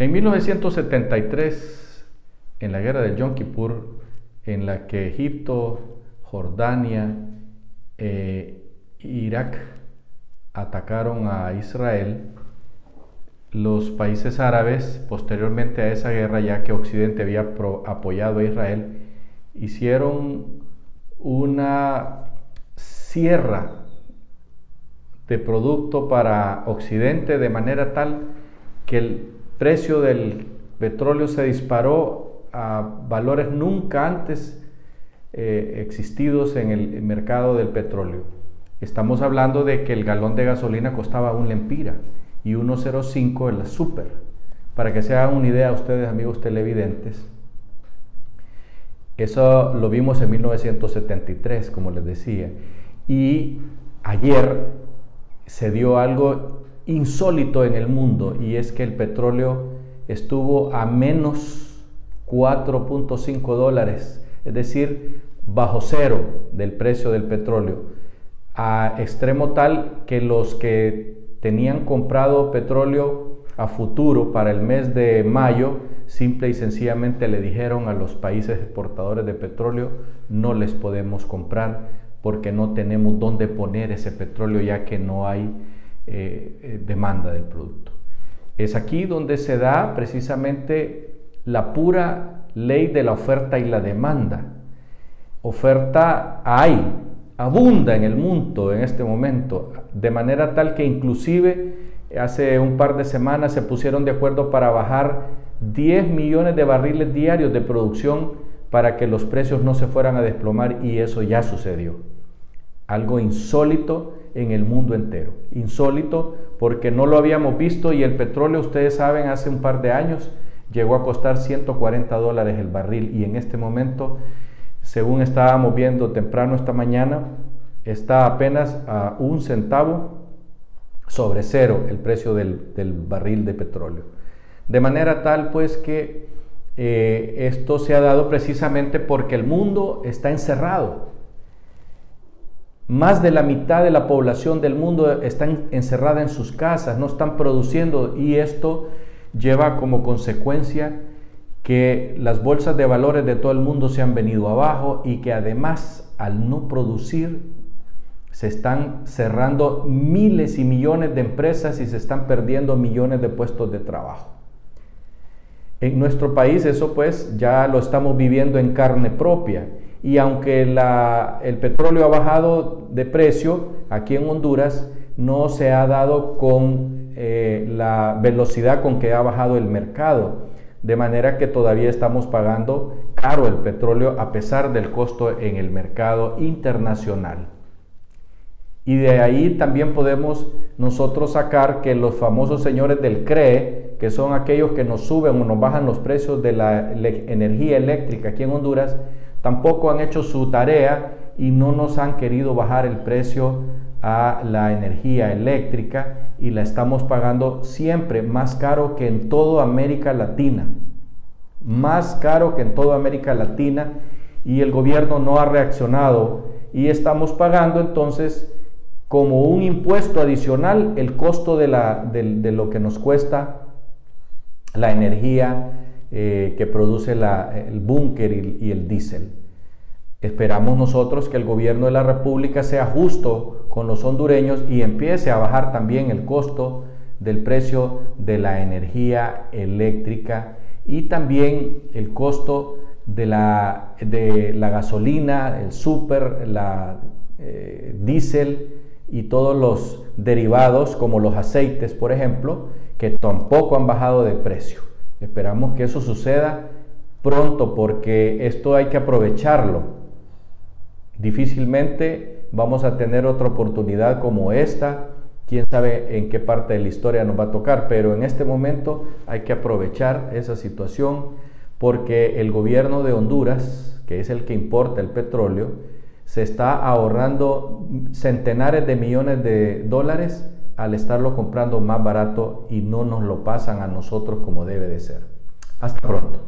En 1973, en la guerra de Yom Kippur, en la que Egipto, Jordania, e Irak atacaron a Israel, los países árabes, posteriormente a esa guerra, ya que Occidente había apoyado a Israel, hicieron una sierra de producto para Occidente de manera tal que el precio del petróleo se disparó a valores nunca antes eh, existidos en el mercado del petróleo. Estamos hablando de que el galón de gasolina costaba un lempira y 1.05 en la super. Para que se hagan una idea ustedes, amigos televidentes, eso lo vimos en 1973, como les decía. Y ayer se dio algo insólito en el mundo y es que el petróleo estuvo a menos 4.5 dólares, es decir, bajo cero del precio del petróleo, a extremo tal que los que tenían comprado petróleo a futuro para el mes de mayo, simple y sencillamente le dijeron a los países exportadores de petróleo, no les podemos comprar porque no tenemos dónde poner ese petróleo ya que no hay eh, eh, demanda del producto. Es aquí donde se da precisamente la pura ley de la oferta y la demanda. Oferta hay, abunda en el mundo en este momento, de manera tal que inclusive hace un par de semanas se pusieron de acuerdo para bajar 10 millones de barriles diarios de producción para que los precios no se fueran a desplomar y eso ya sucedió. Algo insólito en el mundo entero. Insólito porque no lo habíamos visto y el petróleo, ustedes saben, hace un par de años llegó a costar 140 dólares el barril y en este momento, según estábamos viendo temprano esta mañana, está apenas a un centavo sobre cero el precio del, barril de petróleo. De manera tal pues que eh, esto se ha dado precisamente porque el mundo está encerrado más de la mitad de la población del mundo está encerrada en sus casas, no están produciendo y esto lleva como consecuencia que las bolsas de valores de todo el mundo se han venido abajo y que además al no producir se están cerrando miles y millones de empresas y se están perdiendo millones de puestos de trabajo. En nuestro país eso pues ya lo estamos viviendo en carne propia y aunque el petróleo ha bajado de precio aquí en Honduras, no se ha dado con eh, la velocidad con que ha bajado el mercado, de manera que todavía estamos pagando caro el petróleo a pesar del costo en el mercado internacional. Y de ahí también podemos nosotros sacar que los famosos señores del CRE, que son aquellos que nos suben o nos bajan los precios de la energía eléctrica aquí en Honduras, tampoco han hecho su tarea y no nos han querido bajar el precio a la energía eléctrica y la estamos pagando siempre más caro que en toda América Latina. Más caro que en toda América Latina y el gobierno no ha reaccionado y estamos pagando entonces como un impuesto adicional el costo de, lo que nos cuesta la energía eh, que produce el búnker y, el diésel. Esperamos nosotros que el gobierno de la República sea justo con los hondureños y empiece a bajar también el costo del precio de la energía eléctrica y también el costo de la, gasolina, el súper, la eh, diésel y todos los derivados como los aceites, por ejemplo, que tampoco han bajado de precio. Esperamos que eso suceda pronto porque esto hay que aprovecharlo. Difícilmente vamos a tener otra oportunidad como esta. Quién sabe en qué parte de la historia nos va a tocar, pero en este momento hay que aprovechar esa situación porque el gobierno de Honduras, que es el que importa el petróleo, se está ahorrando centenares de millones de dólares al estarlo comprando más barato y no nos lo pasan a nosotros como debe de ser. Hasta pronto.